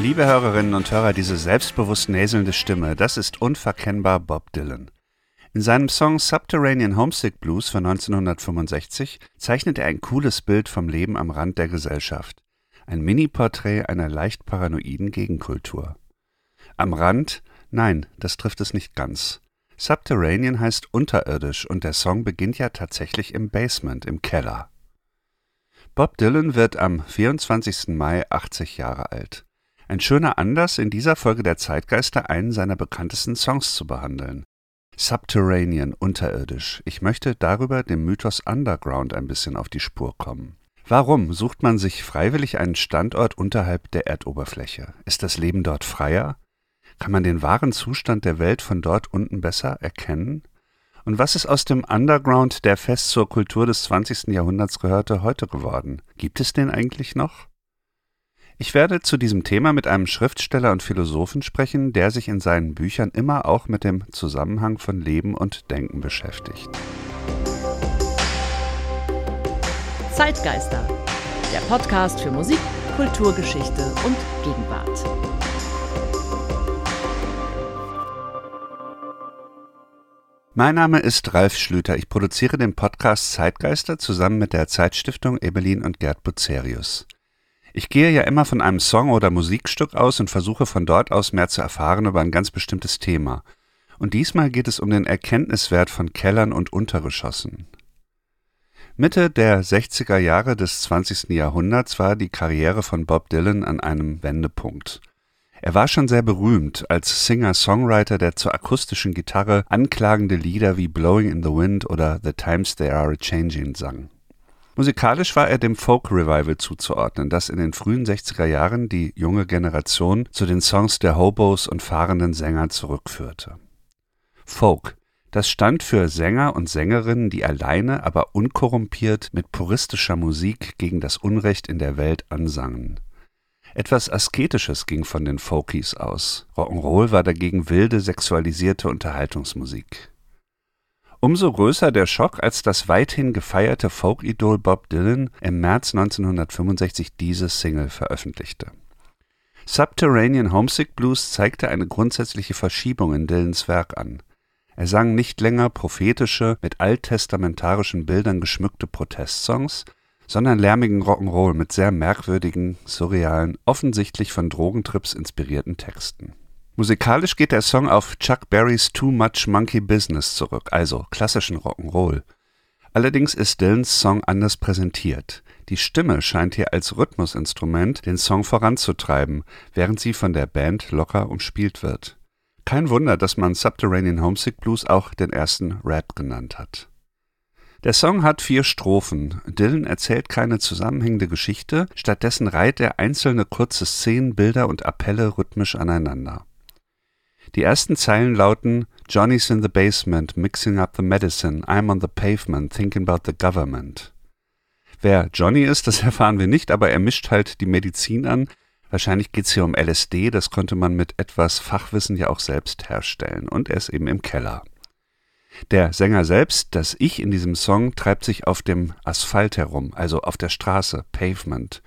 Liebe Hörerinnen und Hörer, diese selbstbewusst näselnde Stimme, das ist unverkennbar Bob Dylan. In seinem Song Subterranean Homesick Blues von 1965 zeichnet er ein cooles Bild vom Leben am Rand der Gesellschaft. Ein Mini-Porträt einer leicht paranoiden Gegenkultur. Am Rand? Nein, das trifft es nicht ganz. Subterranean heißt unterirdisch und der Song beginnt ja tatsächlich im Basement, im Keller. Bob Dylan wird am 24. Mai 80 Jahre alt. Ein schöner Anlass, in dieser Folge der Zeitgeister einen seiner bekanntesten Songs zu behandeln. Subterranean, unterirdisch. Ich möchte darüber dem Mythos Underground ein bisschen auf die Spur kommen. Warum sucht man sich freiwillig einen Standort unterhalb der Erdoberfläche? Ist das Leben dort freier? Kann man den wahren Zustand der Welt von dort unten besser erkennen? Und was ist aus dem Underground, der fest zur Kultur des 20. Jahrhunderts gehörte, heute geworden? Gibt es den eigentlich noch? Ich werde zu diesem Thema mit einem Schriftsteller und Philosophen sprechen, der sich in seinen Büchern immer auch mit dem Zusammenhang von Leben und Denken beschäftigt. Zeitgeister, der Podcast für Musik, Kulturgeschichte und Gegenwart. Mein Name ist Ralf Schlüter. Ich produziere den Podcast Zeitgeister zusammen mit der Zeitstiftung Ebelin und Gerd Bucerius. Ich gehe ja immer von einem Song oder Musikstück aus und versuche von dort aus mehr zu erfahren über ein ganz bestimmtes Thema. Und diesmal geht es um den Erkenntniswert von Kellern und Untergeschossen. Mitte der 60er Jahre des 20. Jahrhunderts war die Karriere von Bob Dylan an einem Wendepunkt. Er war schon sehr berühmt als Singer-Songwriter, der zur akustischen Gitarre anklagende Lieder wie Blowing in the Wind oder The Times They Are a Changing sang. Musikalisch war er dem Folk Revival zuzuordnen, das in den frühen 60er Jahren die junge Generation zu den Songs der Hobos und fahrenden Sänger zurückführte. Folk, das stand für Sänger und Sängerinnen, die alleine, aber unkorrumpiert mit puristischer Musik gegen das Unrecht in der Welt ansangen. Etwas Asketisches ging von den Folkies aus. Rock'n'Roll war dagegen wilde, sexualisierte Unterhaltungsmusik. Umso größer der Schock, als das weithin gefeierte Folk-Idol Bob Dylan im März 1965 diese Single veröffentlichte. Subterranean Homesick Blues zeigte eine grundsätzliche Verschiebung in Dylans Werk an. Er sang nicht länger prophetische, mit alttestamentarischen Bildern geschmückte Protestsongs, sondern lärmigen Rock'n'Roll mit sehr merkwürdigen, surrealen, offensichtlich von Drogentrips inspirierten Texten Musikalisch geht der Song auf Chuck Berrys Too Much Monkey Business zurück, also klassischen Rock'n'Roll. Allerdings ist Dylans Song anders präsentiert. Die Stimme scheint hier als Rhythmusinstrument den Song voranzutreiben, während sie von der Band locker umspielt wird. Kein Wunder, dass man Subterranean Homesick Blues auch den ersten Rap genannt hat. Der Song hat vier Strophen. Dylan erzählt keine zusammenhängende Geschichte, stattdessen reiht er einzelne kurze Szenen, Bilder und Appelle rhythmisch aneinander. Die ersten Zeilen lauten Johnny's in the basement, mixing up the medicine. I'm on the pavement, thinking about the government. Wer Johnny ist, das erfahren wir nicht, aber er mischt halt die Medizin an. Wahrscheinlich geht's hier um LSD, das konnte man mit etwas Fachwissen ja auch selbst herstellen. Und er ist eben im Keller. Der Sänger selbst, das Ich in diesem Song, treibt sich auf dem Asphalt herum, also auf der Straße, Pavement.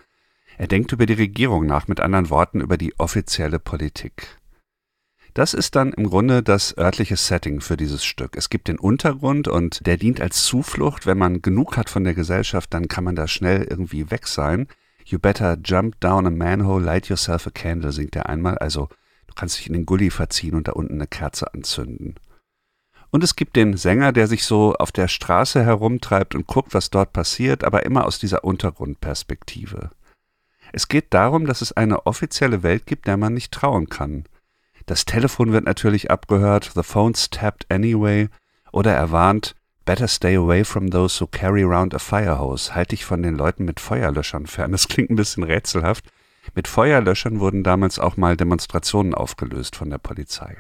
Er denkt über die Regierung nach, mit anderen Worten über die offizielle Politik. Das ist dann im Grunde das örtliche Setting für dieses Stück. Es gibt den Untergrund und der dient als Zuflucht. Wenn man genug hat von der Gesellschaft, dann kann man da schnell irgendwie weg sein. You better jump down a manhole, light yourself a candle, singt er einmal. Also du kannst dich in den Gully verziehen und da unten eine Kerze anzünden. Und es gibt den Sänger, der sich so auf der Straße herumtreibt und guckt, was dort passiert, aber immer aus dieser Untergrundperspektive. Es geht darum, dass es eine offizielle Welt gibt, der man nicht trauen kann. Das Telefon wird natürlich abgehört, the phone's tapped anyway, oder er warnt, better stay away from those who carry around a fire hose. Halt dich von den Leuten mit Feuerlöschern fern. Das klingt ein bisschen rätselhaft. Mit Feuerlöschern wurden damals auch mal Demonstrationen aufgelöst von der Polizei.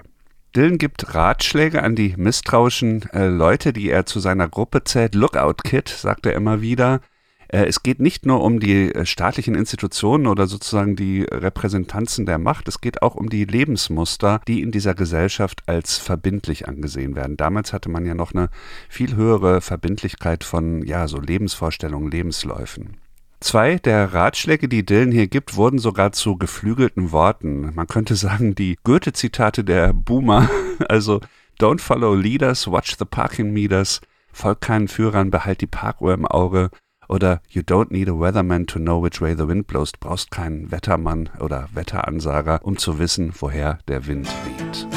Dylan gibt Ratschläge an die misstrauischen äh, Leute, die er zu seiner Gruppe zählt. Lookout Kid, sagt er immer wieder. Äh, es geht nicht nur um die äh, staatlichen Institutionen oder sozusagen die Repräsentanzen der Macht, es geht auch um die Lebensmuster, die in dieser Gesellschaft als verbindlich angesehen werden. Damals hatte man ja noch eine viel höhere Verbindlichkeit von ja, so Lebensvorstellungen, Lebensläufen. Zwei der Ratschläge, die Dylan hier gibt, wurden sogar zu geflügelten Worten. Man könnte sagen, die Goethe-Zitate der Boomer, also Don't follow leaders, watch the parking meters, folg keinen Führern, behalt die Parkuhr im Auge, oder You don't need a weatherman to know which way the wind blows. Du brauchst keinen Wettermann oder Wetteransager, um zu wissen, woher der Wind weht.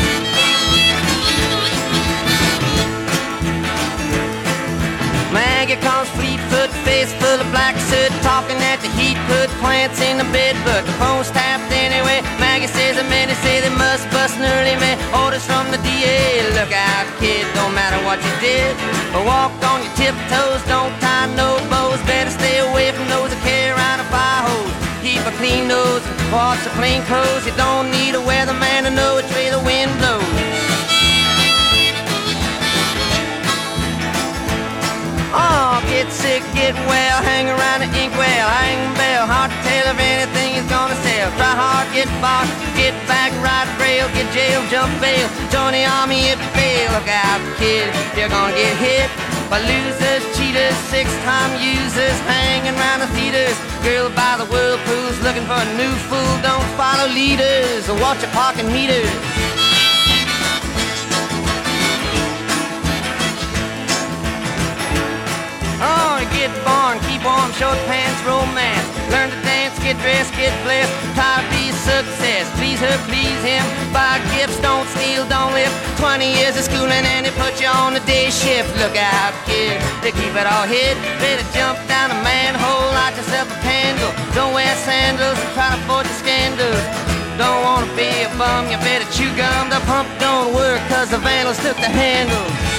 figure comes fleet foot, face full of black soot, talking at the heat, put plants in the bed, but the phone's tapped anyway. Maggie says the men say they must bust an early man. Orders from the DA, look out, kid, don't matter what you did, but walk on your tiptoes, don't tie no bows, better stay away from those that carry around a fire hose. Keep a clean nose, wash the plain clothes, you don't need sell. Get bought, get back, ride rail, get jail, jump bail, join the army if you fail. Look out, kid, you're gonna get hit by losers, cheaters, six-time users, hanging around the theaters. Girl by the whirlpools, looking for a new fool. Don't follow leaders or watch your parking meters. Oh, get born, keep warm, short pants, romance. Learn to dance, get dressed, get blessed. Be a success. Please her, please him. Buy gifts, don't steal, don't live. 20 years of schooling and they put you on the day shift. Look out, kid, they keep it all hid. Better jump down a manhole, light yourself a candle. Don't wear sandals, and try to avoid the scandals. Don't wanna be a bum, you better chew gum. The pump don't work, cause the vandals took the handle.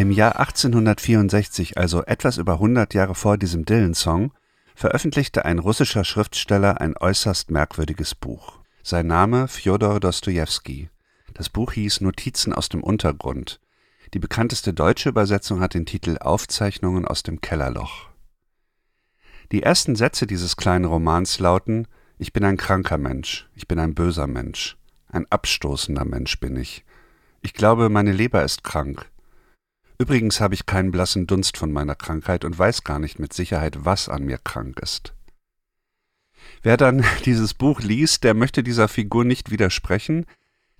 Im Jahr 1864, also etwas über 100 Jahre vor diesem Dylan-Song, veröffentlichte ein russischer Schriftsteller ein äußerst merkwürdiges Buch. Sein Name Fjodor Dostojewski. Das Buch hieß Notizen aus dem Untergrund. Die bekannteste deutsche Übersetzung hat den Titel Aufzeichnungen aus dem Kellerloch. Die ersten Sätze dieses kleinen Romans lauten Ich bin ein kranker Mensch, ich bin ein böser Mensch, ein abstoßender Mensch bin ich. Ich glaube, meine Leber ist krank. Übrigens habe ich keinen blassen Dunst von meiner Krankheit und weiß gar nicht mit Sicherheit, was an mir krank ist. Wer dann dieses Buch liest, der möchte dieser Figur nicht widersprechen.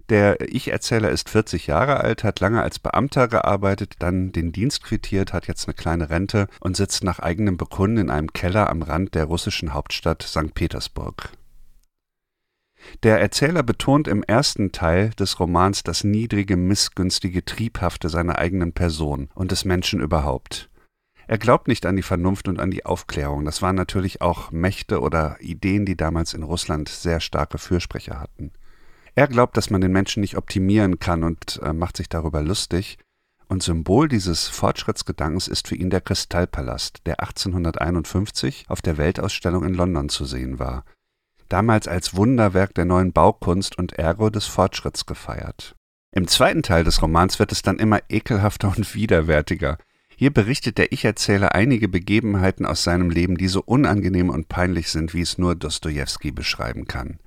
Der Ich-Erzähler ist 40 Jahre alt, hat lange als Beamter gearbeitet, dann den Dienst quittiert, hat jetzt eine kleine Rente und sitzt nach eigenem Bekunden in einem Keller am Rand der russischen Hauptstadt St. Petersburg. Der Erzähler betont im ersten Teil des Romans das niedrige, missgünstige, triebhafte seiner eigenen Person und des Menschen überhaupt. Er glaubt nicht an die Vernunft und an die Aufklärung. Das waren natürlich auch Mächte oder Ideen, die damals in Russland sehr starke Fürsprecher hatten. Er glaubt, dass man den Menschen nicht optimieren kann und äh, macht sich darüber lustig. Und Symbol dieses Fortschrittsgedankens ist für ihn der Kristallpalast, der 1851 auf der Weltausstellung in London zu sehen war damals als Wunderwerk der neuen Baukunst und Ergo des Fortschritts gefeiert. Im zweiten Teil des Romans wird es dann immer ekelhafter und widerwärtiger. Hier berichtet der Ich-Erzähler einige Begebenheiten aus seinem Leben, die so unangenehm und peinlich sind, wie es nur Dostojewski beschreiben kann.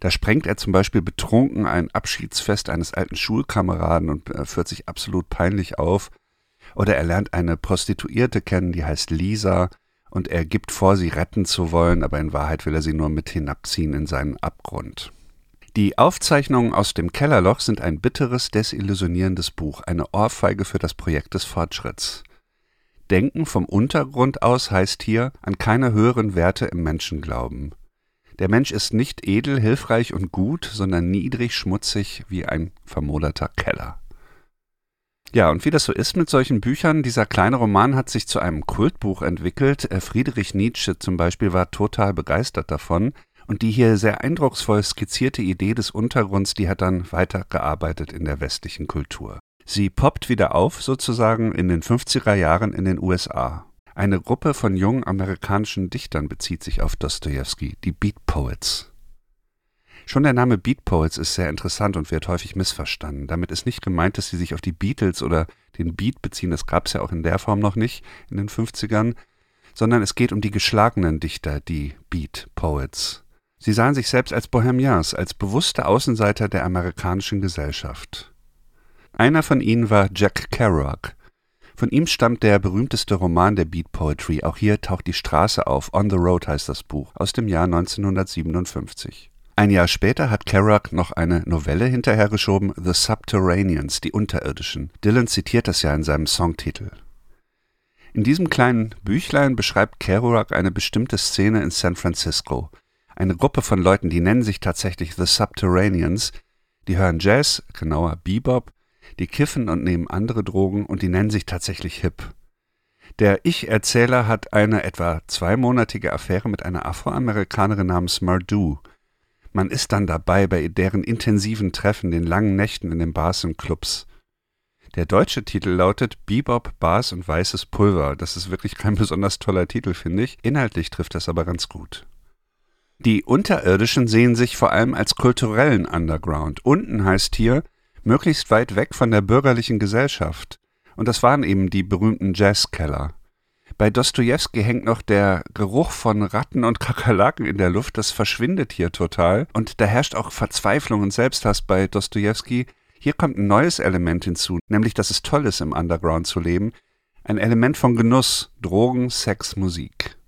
Da sprengt er zum Beispiel betrunken ein Abschiedsfest eines alten Schulkameraden und äh, führt sich absolut peinlich auf. Oder er lernt eine Prostituierte kennen, die heißt Lisa, und er gibt vor, sie retten zu wollen, aber in Wahrheit will er sie nur mit hinabziehen in seinen Abgrund. Die Aufzeichnungen aus dem Kellerloch sind ein bitteres, desillusionierendes Buch, eine Ohrfeige für das Projekt des Fortschritts. Denken vom Untergrund aus heißt hier an keine höheren Werte im Menschen glauben. Der Mensch ist nicht edel, hilfreich und gut, sondern niedrig, schmutzig wie ein vermoderter Keller. Ja, und wie das so ist mit solchen Büchern, dieser kleine Roman hat sich zu einem Kultbuch entwickelt. Äh, Friedrich Nietzsche zum Beispiel war total begeistert davon. Und die hier sehr eindrucksvoll skizzierte Idee des Untergrunds, die hat dann weitergearbeitet in der westlichen Kultur. Sie poppt wieder auf, sozusagen in den 50er Jahren in den USA. Eine Gruppe von jungen amerikanischen Dichtern bezieht sich auf Dostoevsky, die Beat Poets. Schon der Name Beat Poets ist sehr interessant und wird häufig missverstanden. Damit ist nicht gemeint, dass sie sich auf die Beatles oder den Beat beziehen, das gab es ja auch in der Form noch nicht in den 50ern, sondern es geht um die geschlagenen Dichter, die Beat Poets. Sie sahen sich selbst als Bohemians, als bewusste Außenseiter der amerikanischen Gesellschaft. Einer von ihnen war Jack Kerouac. Von ihm stammt der berühmteste Roman der Beat Poetry. Auch hier taucht die Straße auf. On the Road heißt das Buch, aus dem Jahr 1957. Ein Jahr später hat Kerouac noch eine Novelle hinterhergeschoben, The Subterraneans, die Unterirdischen. Dylan zitiert das ja in seinem Songtitel. In diesem kleinen Büchlein beschreibt Kerouac eine bestimmte Szene in San Francisco. Eine Gruppe von Leuten, die nennen sich tatsächlich The Subterraneans, die hören Jazz, genauer Bebop, die kiffen und nehmen andere Drogen und die nennen sich tatsächlich hip. Der Ich-Erzähler hat eine etwa zweimonatige Affäre mit einer Afroamerikanerin namens Mardu. Man ist dann dabei bei deren intensiven Treffen, den langen Nächten in den Bars und Clubs. Der deutsche Titel lautet Bebop, Bars und weißes Pulver. Das ist wirklich kein besonders toller Titel, finde ich. Inhaltlich trifft das aber ganz gut. Die Unterirdischen sehen sich vor allem als kulturellen Underground. Unten heißt hier möglichst weit weg von der bürgerlichen Gesellschaft. Und das waren eben die berühmten Jazzkeller. Bei Dostoevsky hängt noch der Geruch von Ratten und Kakerlaken in der Luft, das verschwindet hier total. Und da herrscht auch Verzweiflung und Selbsthass bei Dostoevsky. Hier kommt ein neues Element hinzu, nämlich dass es toll ist, im Underground zu leben. Ein Element von Genuss, Drogen, Sex, Musik.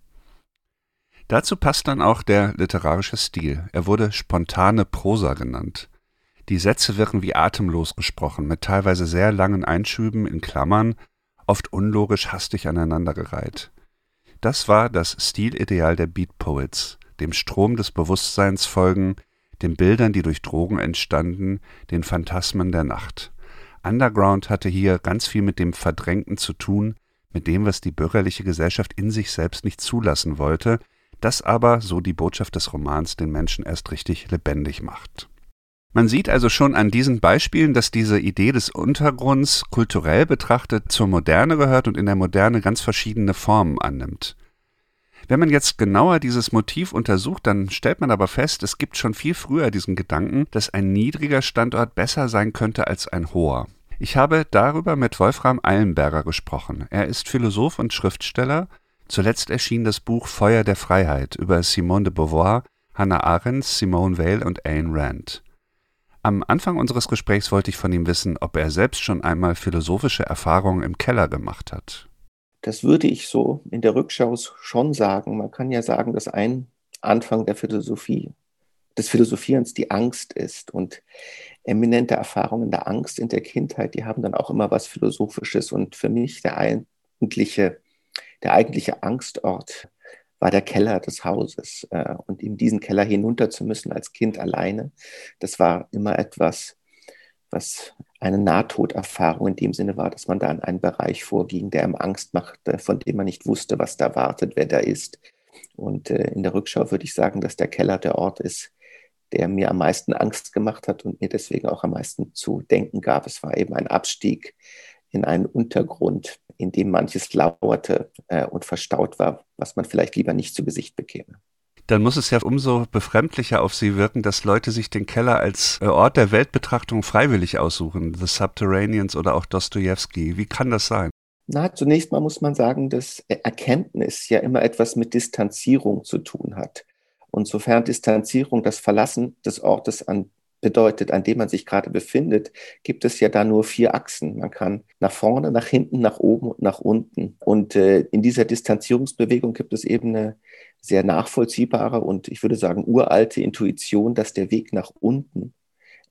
Dazu passt dann auch der literarische Stil. Er wurde spontane Prosa genannt. Die Sätze wirken wie atemlos gesprochen, mit teilweise sehr langen Einschüben in Klammern, oft unlogisch hastig aneinandergereiht. Das war das Stilideal der Beat Poets, dem Strom des Bewusstseins folgen, den Bildern, die durch Drogen entstanden, den Phantasmen der Nacht. Underground hatte hier ganz viel mit dem Verdrängten zu tun, mit dem, was die bürgerliche Gesellschaft in sich selbst nicht zulassen wollte, das aber, so die Botschaft des Romans, den Menschen erst richtig lebendig macht. Man sieht also schon an diesen Beispielen, dass diese Idee des Untergrunds kulturell betrachtet zur Moderne gehört und in der Moderne ganz verschiedene Formen annimmt. Wenn man jetzt genauer dieses Motiv untersucht, dann stellt man aber fest, es gibt schon viel früher diesen Gedanken, dass ein niedriger Standort besser sein könnte als ein hoher. Ich habe darüber mit Wolfram Eilenberger gesprochen. Er ist Philosoph und Schriftsteller Zuletzt erschien das Buch Feuer der Freiheit über Simone de Beauvoir, Hannah Arendt, Simone Weil und Ayn Rand. Am Anfang unseres Gesprächs wollte ich von ihm wissen, ob er selbst schon einmal philosophische Erfahrungen im Keller gemacht hat. Das würde ich so in der Rückschau schon sagen. Man kann ja sagen, dass ein Anfang der Philosophie, des Philosophierens die Angst ist. Und eminente Erfahrungen der Angst in der Kindheit, die haben dann auch immer was Philosophisches. Und für mich der eigentliche der eigentliche Angstort war der Keller des Hauses. Äh, und in diesen Keller hinunter zu müssen als Kind alleine, das war immer etwas, was eine Nahtoderfahrung in dem Sinne war, dass man da in einen Bereich vorging, der ihm Angst machte, von dem man nicht wusste, was da wartet, wer da ist. Und äh, in der Rückschau würde ich sagen, dass der Keller der Ort ist, der mir am meisten Angst gemacht hat und mir deswegen auch am meisten zu denken gab. Es war eben ein Abstieg in einen Untergrund, in dem manches lauerte äh, und verstaut war, was man vielleicht lieber nicht zu Gesicht bekäme. Dann muss es ja umso befremdlicher auf Sie wirken, dass Leute sich den Keller als äh, Ort der Weltbetrachtung freiwillig aussuchen, The Subterraneans oder auch Dostoevsky. Wie kann das sein? Na, zunächst mal muss man sagen, dass Erkenntnis ja immer etwas mit Distanzierung zu tun hat. Und sofern Distanzierung das Verlassen des Ortes an bedeutet, an dem man sich gerade befindet, gibt es ja da nur vier Achsen. Man kann nach vorne, nach hinten, nach oben und nach unten. Und äh, in dieser Distanzierungsbewegung gibt es eben eine sehr nachvollziehbare und ich würde sagen uralte Intuition, dass der Weg nach unten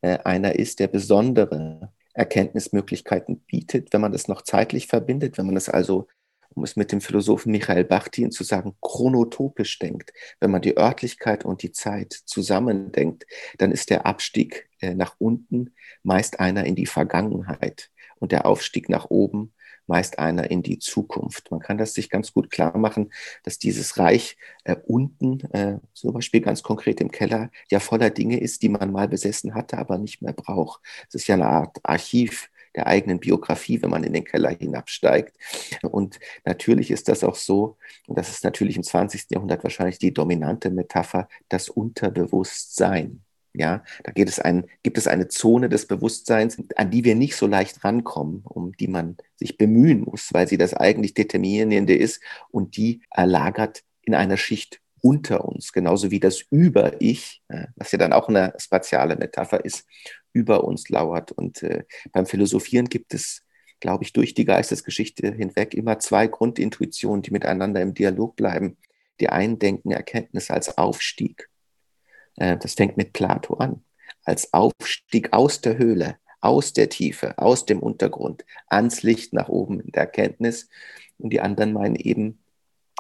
äh, einer ist, der besondere Erkenntnismöglichkeiten bietet, wenn man das noch zeitlich verbindet, wenn man es also um es mit dem Philosophen Michael Bachtin zu sagen, chronotopisch denkt, wenn man die Örtlichkeit und die Zeit zusammendenkt, dann ist der Abstieg äh, nach unten meist einer in die Vergangenheit und der Aufstieg nach oben meist einer in die Zukunft. Man kann das sich ganz gut klar machen, dass dieses Reich äh, unten, äh, zum Beispiel ganz konkret im Keller, ja voller Dinge ist, die man mal besessen hatte, aber nicht mehr braucht. Es ist ja eine Art Archiv der eigenen Biografie, wenn man in den Keller hinabsteigt. Und natürlich ist das auch so, und das ist natürlich im 20. Jahrhundert wahrscheinlich die dominante Metapher, das Unterbewusstsein. Ja, da geht es ein, gibt es eine Zone des Bewusstseins, an die wir nicht so leicht rankommen, um die man sich bemühen muss, weil sie das eigentlich Determinierende ist und die erlagert in einer Schicht unter uns, genauso wie das Über-Ich, was ja dann auch eine spatiale Metapher ist, über uns lauert. Und äh, beim Philosophieren gibt es, glaube ich, durch die Geistesgeschichte hinweg immer zwei Grundintuitionen, die miteinander im Dialog bleiben. Die einen denken Erkenntnis als Aufstieg. Äh, das fängt mit Plato an. Als Aufstieg aus der Höhle, aus der Tiefe, aus dem Untergrund, ans Licht nach oben in der Erkenntnis. Und die anderen meinen eben,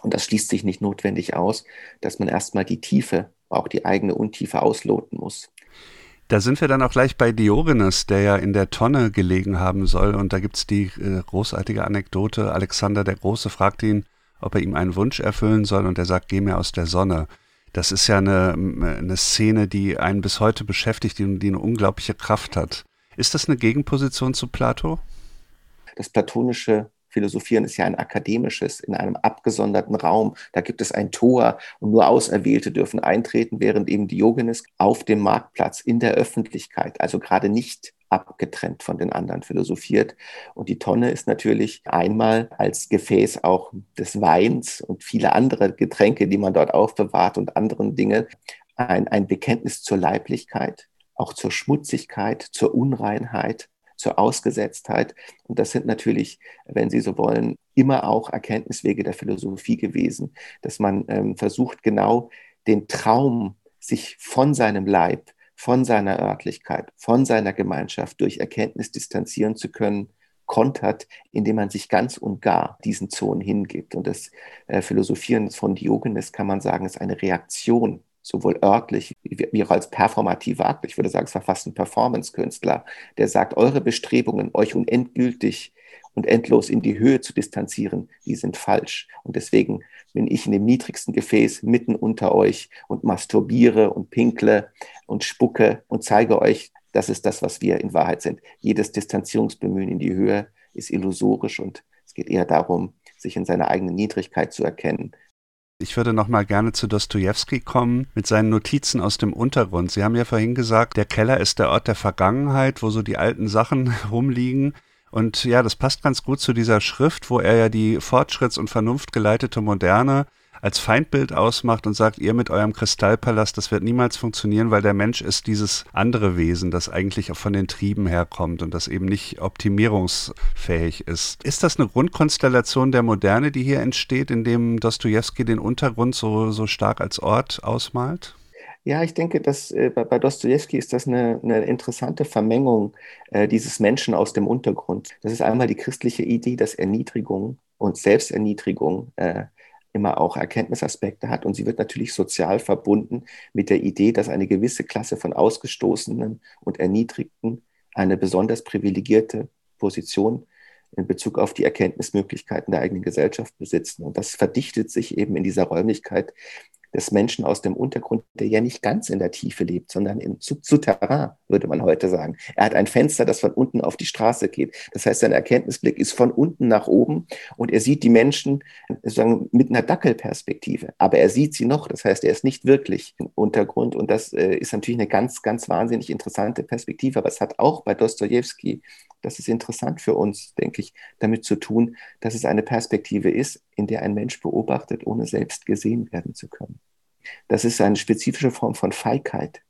und das schließt sich nicht notwendig aus, dass man erstmal die Tiefe, auch die eigene Untiefe ausloten muss. Da sind wir dann auch gleich bei Diogenes, der ja in der Tonne gelegen haben soll. Und da gibt es die äh, großartige Anekdote. Alexander der Große fragt ihn, ob er ihm einen Wunsch erfüllen soll. Und er sagt, geh mir aus der Sonne. Das ist ja eine, eine Szene, die einen bis heute beschäftigt, die, die eine unglaubliche Kraft hat. Ist das eine Gegenposition zu Plato? Das platonische Philosophieren ist ja ein akademisches, in einem abgesonderten Raum. Da gibt es ein Tor und nur Auserwählte dürfen eintreten, während eben Diogenes auf dem Marktplatz in der Öffentlichkeit, also gerade nicht abgetrennt von den anderen philosophiert. Und die Tonne ist natürlich einmal als Gefäß auch des Weins und viele andere Getränke, die man dort aufbewahrt und anderen Dinge, ein, ein Bekenntnis zur Leiblichkeit, auch zur Schmutzigkeit, zur Unreinheit, zur Ausgesetztheit. Und das sind natürlich, wenn Sie so wollen, immer auch Erkenntniswege der Philosophie gewesen, dass man ähm, versucht, genau den Traum, sich von seinem Leib, von seiner Örtlichkeit, von seiner Gemeinschaft durch Erkenntnis distanzieren zu können, kontert, indem man sich ganz und gar diesen Zonen hingibt. Und das äh, Philosophieren von Diogenes kann man sagen, ist eine Reaktion sowohl örtlich wie auch als performativer Akt. Ich würde sagen, es war fast ein Performance-Künstler, der sagt, eure Bestrebungen, euch unendgültig und endlos in die Höhe zu distanzieren, die sind falsch. Und deswegen bin ich in dem niedrigsten Gefäß mitten unter euch und masturbiere und pinkle und spucke und zeige euch, das ist das, was wir in Wahrheit sind. Jedes Distanzierungsbemühen in die Höhe ist illusorisch und es geht eher darum, sich in seiner eigenen Niedrigkeit zu erkennen ich würde noch mal gerne zu Dostoevsky kommen mit seinen Notizen aus dem Untergrund. Sie haben ja vorhin gesagt, der Keller ist der Ort der Vergangenheit, wo so die alten Sachen rumliegen. Und ja, das passt ganz gut zu dieser Schrift, wo er ja die fortschritts- und vernunftgeleitete Moderne als Feindbild ausmacht und sagt, ihr mit eurem Kristallpalast, das wird niemals funktionieren, weil der Mensch ist dieses andere Wesen, das eigentlich auch von den Trieben herkommt und das eben nicht optimierungsfähig ist. Ist das eine Grundkonstellation der Moderne, die hier entsteht, indem Dostoevsky den Untergrund so, so stark als Ort ausmalt? Ja, ich denke, dass äh, bei, bei Dostoevsky ist das eine, eine interessante Vermengung äh, dieses Menschen aus dem Untergrund. Das ist einmal die christliche Idee, dass Erniedrigung und Selbsterniedrigung äh, immer auch Erkenntnisaspekte hat. Und sie wird natürlich sozial verbunden mit der Idee, dass eine gewisse Klasse von Ausgestoßenen und Erniedrigten eine besonders privilegierte Position in Bezug auf die Erkenntnismöglichkeiten der eigenen Gesellschaft besitzen. Und das verdichtet sich eben in dieser Räumlichkeit des Menschen aus dem Untergrund, der ja nicht ganz in der Tiefe lebt, sondern im Souterrain, würde man heute sagen. Er hat ein Fenster, das von unten auf die Straße geht. Das heißt, sein Erkenntnisblick ist von unten nach oben und er sieht die Menschen sozusagen mit einer Dackelperspektive. Aber er sieht sie noch. Das heißt, er ist nicht wirklich im Untergrund und das äh, ist natürlich eine ganz, ganz wahnsinnig interessante Perspektive. Aber es hat auch bei Dostoevsky das ist interessant für uns, denke ich, damit zu tun, dass es eine Perspektive ist, in der ein Mensch beobachtet, ohne selbst gesehen werden zu können. Das ist eine spezifische Form von Feigheit,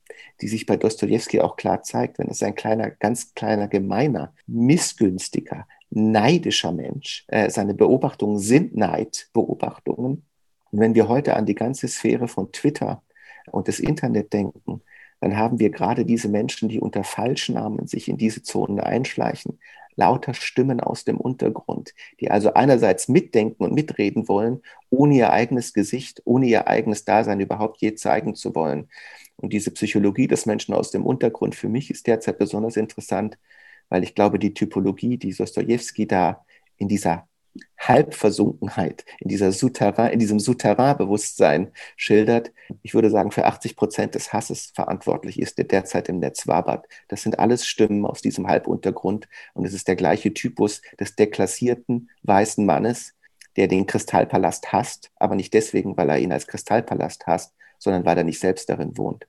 die sich bei Dostoevsky auch klar zeigt, wenn es ein kleiner, ganz kleiner, gemeiner, missgünstiger, neidischer Mensch. Äh, seine Beobachtungen sind Neidbeobachtungen. Und wenn wir heute an die ganze Sphäre von Twitter und des Internet denken, dann haben wir gerade diese Menschen, die unter Falschnamen sich in diese Zonen einschleichen, lauter Stimmen aus dem Untergrund, die also einerseits mitdenken und mitreden wollen, ohne ihr eigenes Gesicht, ohne ihr eigenes Dasein überhaupt je zeigen zu wollen. Und diese Psychologie des Menschen aus dem Untergrund für mich ist derzeit besonders interessant, weil ich glaube, die Typologie, die Dostoevsky da in dieser Halbversunkenheit, in, dieser Souterrain, in diesem Souterrain-Bewusstsein schildert, ich würde sagen, für 80 Prozent des Hasses verantwortlich ist, der derzeit im Netz wabert. Das sind alles Stimmen aus diesem Halbuntergrund und es ist der gleiche Typus des deklassierten weißen Mannes, der den Kristallpalast hasst, aber nicht deswegen, weil er ihn als Kristallpalast hasst, sondern weil er nicht selbst darin wohnt.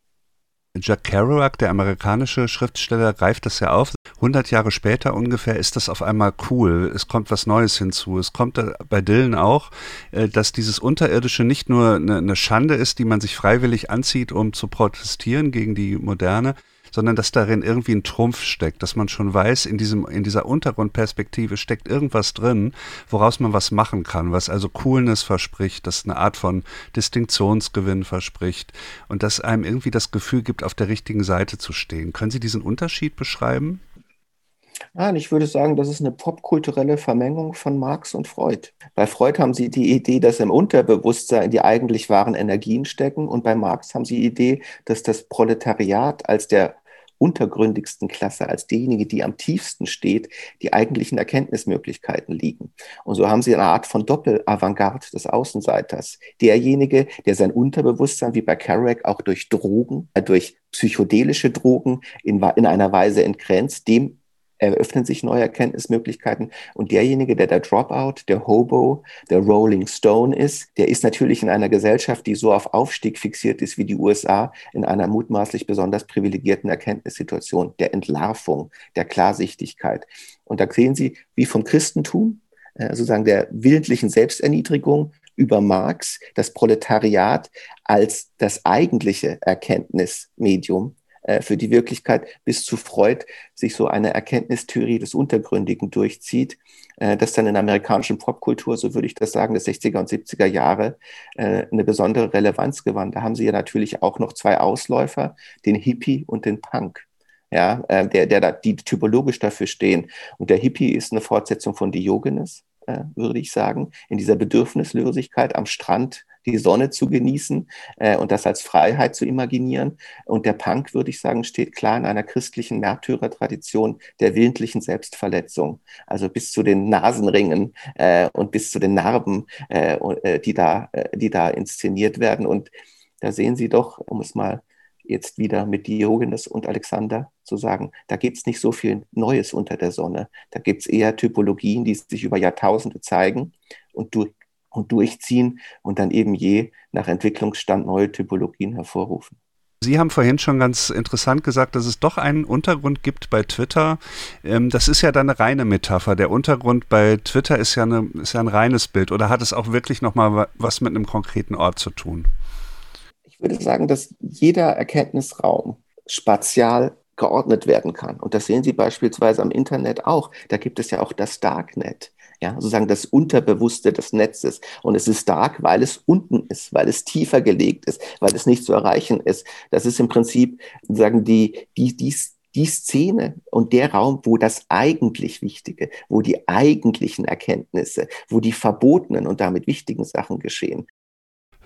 Jack Kerouac, der amerikanische Schriftsteller, greift das ja auf. 100 Jahre später ungefähr ist das auf einmal cool. Es kommt was Neues hinzu. Es kommt bei Dylan auch, äh, dass dieses Unterirdische nicht nur eine Schande ist, die man sich freiwillig anzieht, um zu protestieren gegen die Moderne, sondern dass darin irgendwie ein Trumpf steckt, dass man schon weiß, in, diesem, in dieser Untergrundperspektive steckt irgendwas drin, woraus man was machen kann, was also Coolness verspricht, das eine Art von Distinktionsgewinn verspricht und das einem irgendwie das Gefühl gibt, auf der richtigen Seite zu stehen. Können Sie diesen Unterschied beschreiben? Nein, ich würde sagen, das ist eine popkulturelle Vermengung von Marx und Freud. Bei Freud haben Sie die Idee, dass im Unterbewusstsein die eigentlich wahren Energien stecken und bei Marx haben Sie die Idee, dass das Proletariat als der untergründigsten Klasse, als diejenige, die am tiefsten steht, die eigentlichen Erkenntnismöglichkeiten liegen. Und so haben sie eine Art von Doppelavantgarde des Außenseiters. Derjenige, der sein Unterbewusstsein, wie bei Kerouac, auch durch Drogen, äh, durch psychedelische Drogen in, in einer Weise entgrenzt, dem eröffnen sich neue Erkenntnismöglichkeiten. Und derjenige, der der Dropout, der Hobo, der Rolling Stone ist, der ist natürlich in einer Gesellschaft, die so auf Aufstieg fixiert ist wie die USA, in einer mutmaßlich besonders privilegierten Erkenntnissituation der Entlarvung, der Klarsichtigkeit. Und da sehen Sie, wie vom Christentum, äh, sozusagen der willentlichen Selbsterniedrigung über Marx, das Proletariat als das eigentliche Erkenntnismedium für die Wirklichkeit bis zu Freud sich so eine Erkenntnistheorie des Untergründigen durchzieht, äh, das dann in der amerikanischen Popkultur, so würde ich das sagen, des 60er und 70er Jahre äh, eine besondere Relevanz gewann. Da haben sie ja natürlich auch noch zwei Ausläufer, den Hippie und den Punk ja, der, der die typologisch dafür stehen. Und der Hippie ist eine Fortsetzung von Diogenes, äh, würde ich sagen, in dieser Bedürfnislosigkeit am Strand die Sonne zu genießen äh, und das als Freiheit zu imaginieren. Und der Punk, würde ich sagen, steht klar in einer christlichen Märtyrertradition der willentlichen Selbstverletzung, also bis zu den Nasenringen äh, und bis zu den Narben, äh, äh die, da, äh, die da inszeniert werden. Und da sehen Sie doch, um es mal jetzt wieder mit Diogenes und Alexander zu sagen, da gibt es nicht so viel Neues unter der Sonne. Da gibt es eher Typologien, die sich über Jahrtausende zeigen und durch, und durchziehen und dann eben je nach Entwicklungsstand neue Typologien hervorrufen. Sie haben vorhin schon ganz interessant gesagt, dass es doch einen Untergrund gibt bei Twitter. Ähm, das ist ja dann eine reine Metapher. Der Untergrund bei Twitter ist ja, eine, ist ja ein reines Bild. Oder hat es auch wirklich nochmal was mit einem konkreten Ort zu tun? Ich würde sagen, dass jeder Erkenntnisraum spatial geordnet werden kann. Und das sehen Sie beispielsweise am Internet auch. Da gibt es ja auch das Darknet ja, sozusagen das Unterbewusste des Netzes. Und es ist stark, weil es unten ist, weil es tiefer gelegt ist, weil es nicht zu erreichen ist. Das ist im Prinzip sozusagen die, die, die, die Szene und der Raum, wo das eigentlich Wichtige, wo die eigentlichen Erkenntnisse, wo die verbotenen und damit wichtigen Sachen geschehen.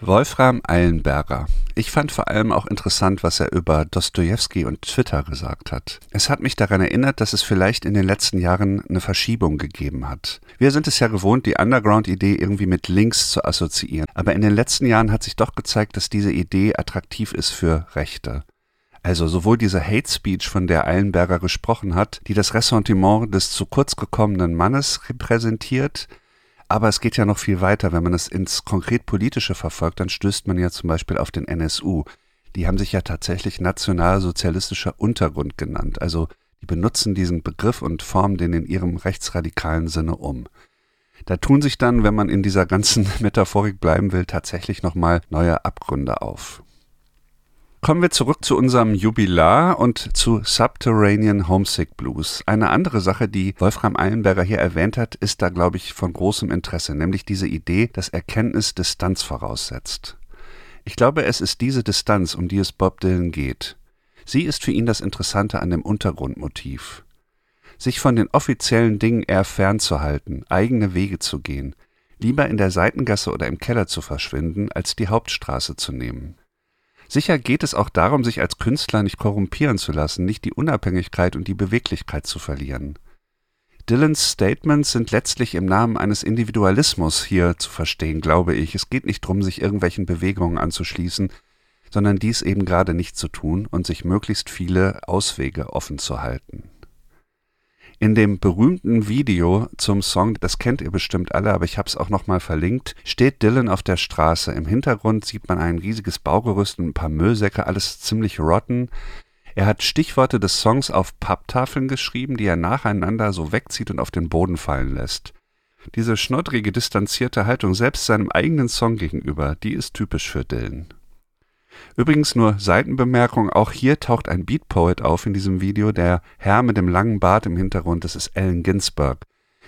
Wolfram Eilenberger. Ich fand vor allem auch interessant, was er über Dostoevsky und Twitter gesagt hat. Es hat mich daran erinnert, dass es vielleicht in den letzten Jahren eine Verschiebung gegeben hat. Wir sind es ja gewohnt, die Underground-Idee irgendwie mit Links zu assoziieren. Aber in den letzten Jahren hat sich doch gezeigt, dass diese Idee attraktiv ist für Rechte. Also sowohl diese Hate Speech, von der Eilenberger gesprochen hat, die das Ressentiment des zu kurz gekommenen Mannes repräsentiert, aber es geht ja noch viel weiter. Wenn man es ins konkret Politische verfolgt, dann stößt man ja zum Beispiel auf den NSU. Die haben sich ja tatsächlich nationalsozialistischer Untergrund genannt. Also die benutzen diesen Begriff und formen den in ihrem rechtsradikalen Sinne um. Da tun sich dann, wenn man in dieser ganzen Metaphorik bleiben will, tatsächlich nochmal neue Abgründe auf. Kommen wir zurück zu unserem Jubilar und zu Subterranean Homesick Blues. Eine andere Sache, die Wolfram Eilenberger hier erwähnt hat, ist da, glaube ich, von großem Interesse, nämlich diese Idee, dass Erkenntnis Distanz voraussetzt. Ich glaube, es ist diese Distanz, um die es Bob Dylan geht. Sie ist für ihn das Interessante an dem Untergrundmotiv. Sich von den offiziellen Dingen eher fernzuhalten, eigene Wege zu gehen, lieber in der Seitengasse oder im Keller zu verschwinden, als die Hauptstraße zu nehmen. Sicher geht es auch darum, sich als Künstler nicht korrumpieren zu lassen, nicht die Unabhängigkeit und die Beweglichkeit zu verlieren. Dylans Statements sind letztlich im Namen eines Individualismus hier zu verstehen, glaube ich. Es geht nicht darum, sich irgendwelchen Bewegungen anzuschließen, sondern dies eben gerade nicht zu tun und sich möglichst viele Auswege offen zu halten. In dem berühmten Video zum Song, das kennt ihr bestimmt alle, aber ich habe es auch nochmal verlinkt, steht Dylan auf der Straße. Im Hintergrund sieht man ein riesiges Baugerüst und ein paar Müllsäcke, alles ziemlich rotten. Er hat Stichworte des Songs auf Papptafeln geschrieben, die er nacheinander so wegzieht und auf den Boden fallen lässt. Diese schnoddrige, distanzierte Haltung selbst seinem eigenen Song gegenüber, die ist typisch für Dylan. Übrigens nur Seitenbemerkung, auch hier taucht ein Beat Poet auf in diesem Video, der Herr mit dem langen Bart im Hintergrund, das ist Allen Ginsberg.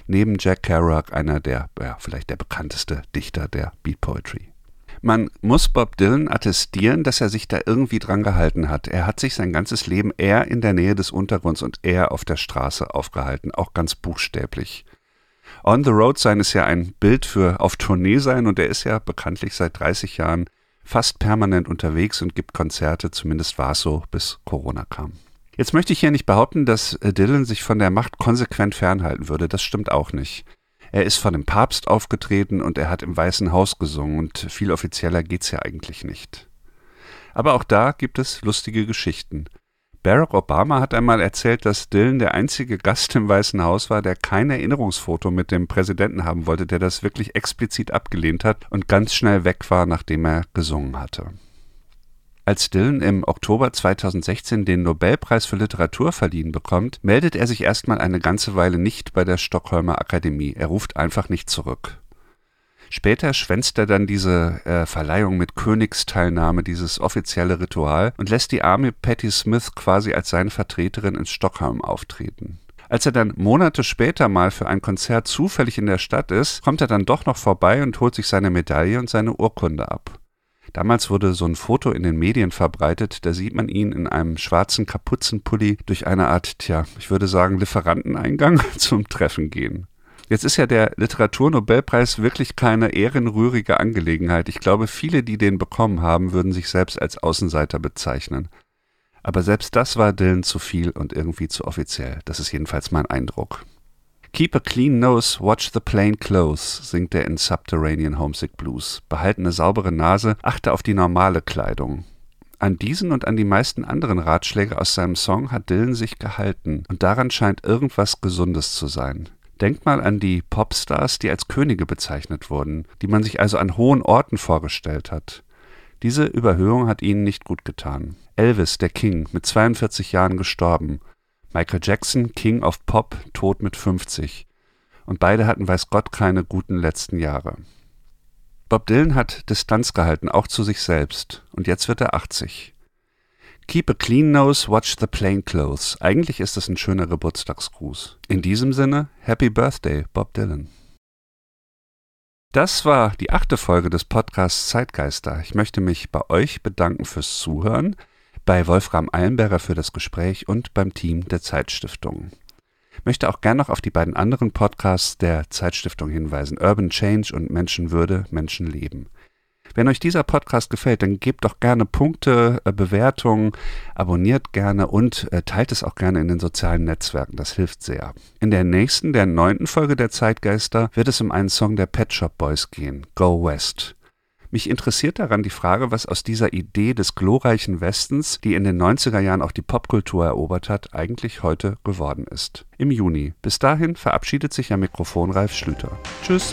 Neben Jack Kerouac einer der, ja, vielleicht der bekannteste Dichter der Beat Poetry. Man muss Bob Dylan attestieren, dass er sich da irgendwie dran gehalten hat. Er hat sich sein ganzes Leben eher in der Nähe des Untergrunds und eher auf der Straße aufgehalten, auch ganz buchstäblich. On the Road sein ist ja ein Bild für auf Tournee sein und er ist ja bekanntlich seit 30 Jahren fast permanent unterwegs und gibt Konzerte, zumindest war es so, bis Corona kam. Jetzt möchte ich hier nicht behaupten, dass äh, Dylan sich von der Macht konsequent fernhalten würde, das stimmt auch nicht. Er ist von dem Papst aufgetreten und er hat im Weißen Haus gesungen und viel offizieller geht's ja eigentlich nicht. Aber auch da gibt es lustige Geschichten. Barack Obama hat einmal erzählt, dass Dylan der einzige Gast im Weißen Haus war, der kein Erinnerungsfoto mit dem Präsidenten haben wollte, der das wirklich explizit abgelehnt hat und ganz schnell weg war, nachdem er gesungen hatte. Als Dylan im Oktober 2016 den Nobelpreis für Literatur verliehen bekommt, meldet er sich erstmal eine ganze Weile nicht bei der Stockholmer Akademie. Er ruft einfach nicht zurück. Später schwänzt er dann diese äh, Verleihung mit Königsteilnahme, dieses offizielle Ritual, und lässt die arme Patti Smith quasi als seine Vertreterin in Stockholm auftreten. Als er dann Monate später mal für ein Konzert zufällig in der Stadt ist, kommt er dann doch noch vorbei und holt sich seine Medaille und seine Urkunde ab. Damals wurde so ein Foto in den Medien verbreitet, da sieht man ihn in einem schwarzen Kapuzenpulli durch eine Art, tja, ich würde sagen, Lieferanteneingang zum Treffen gehen. Jetzt ist ja der Literaturnobelpreis wirklich keine ehrenrührige Angelegenheit. Ich glaube, viele, die den bekommen haben, würden sich selbst als Außenseiter bezeichnen. Aber selbst das war Dylan zu viel und irgendwie zu offiziell. Das ist jedenfalls mein Eindruck. Keep a clean nose, watch the plain clothes, singt er in Subterranean Homesick Blues. Behalte eine saubere Nase, achte auf die normale Kleidung. An diesen und an die meisten anderen Ratschläge aus seinem Song hat Dylan sich gehalten, und daran scheint irgendwas Gesundes zu sein. Denkt mal an die Popstars, die als Könige bezeichnet wurden, die man sich also an hohen Orten vorgestellt hat. Diese Überhöhung hat ihnen nicht gut getan. Elvis, der King, mit 42 Jahren gestorben. Michael Jackson, King of Pop, tot mit 50. Und beide hatten weiß Gott keine guten letzten Jahre. Bob Dylan hat Distanz gehalten, auch zu sich selbst. Und jetzt wird er 80. Keep a clean nose, watch the plain clothes. Eigentlich ist es ein schöner Geburtstagsgruß. In diesem Sinne, Happy Birthday, Bob Dylan. Das war die achte Folge des Podcasts Zeitgeister. Ich möchte mich bei euch bedanken fürs Zuhören, bei Wolfram Eilenberger für das Gespräch und beim Team der Zeitstiftung. Ich möchte auch gern noch auf die beiden anderen Podcasts der Zeitstiftung hinweisen: Urban Change und Menschenwürde, Menschenleben. Wenn euch dieser Podcast gefällt, dann gebt doch gerne Punkte, äh, Bewertungen, abonniert gerne und äh, teilt es auch gerne in den sozialen Netzwerken. Das hilft sehr. In der nächsten, der neunten Folge der Zeitgeister wird es um einen Song der Pet Shop Boys gehen, Go West. Mich interessiert daran die Frage, was aus dieser Idee des glorreichen Westens, die in den 90er Jahren auch die Popkultur erobert hat, eigentlich heute geworden ist. Im Juni. Bis dahin verabschiedet sich am Mikrofon Ralf Schlüter. Tschüss.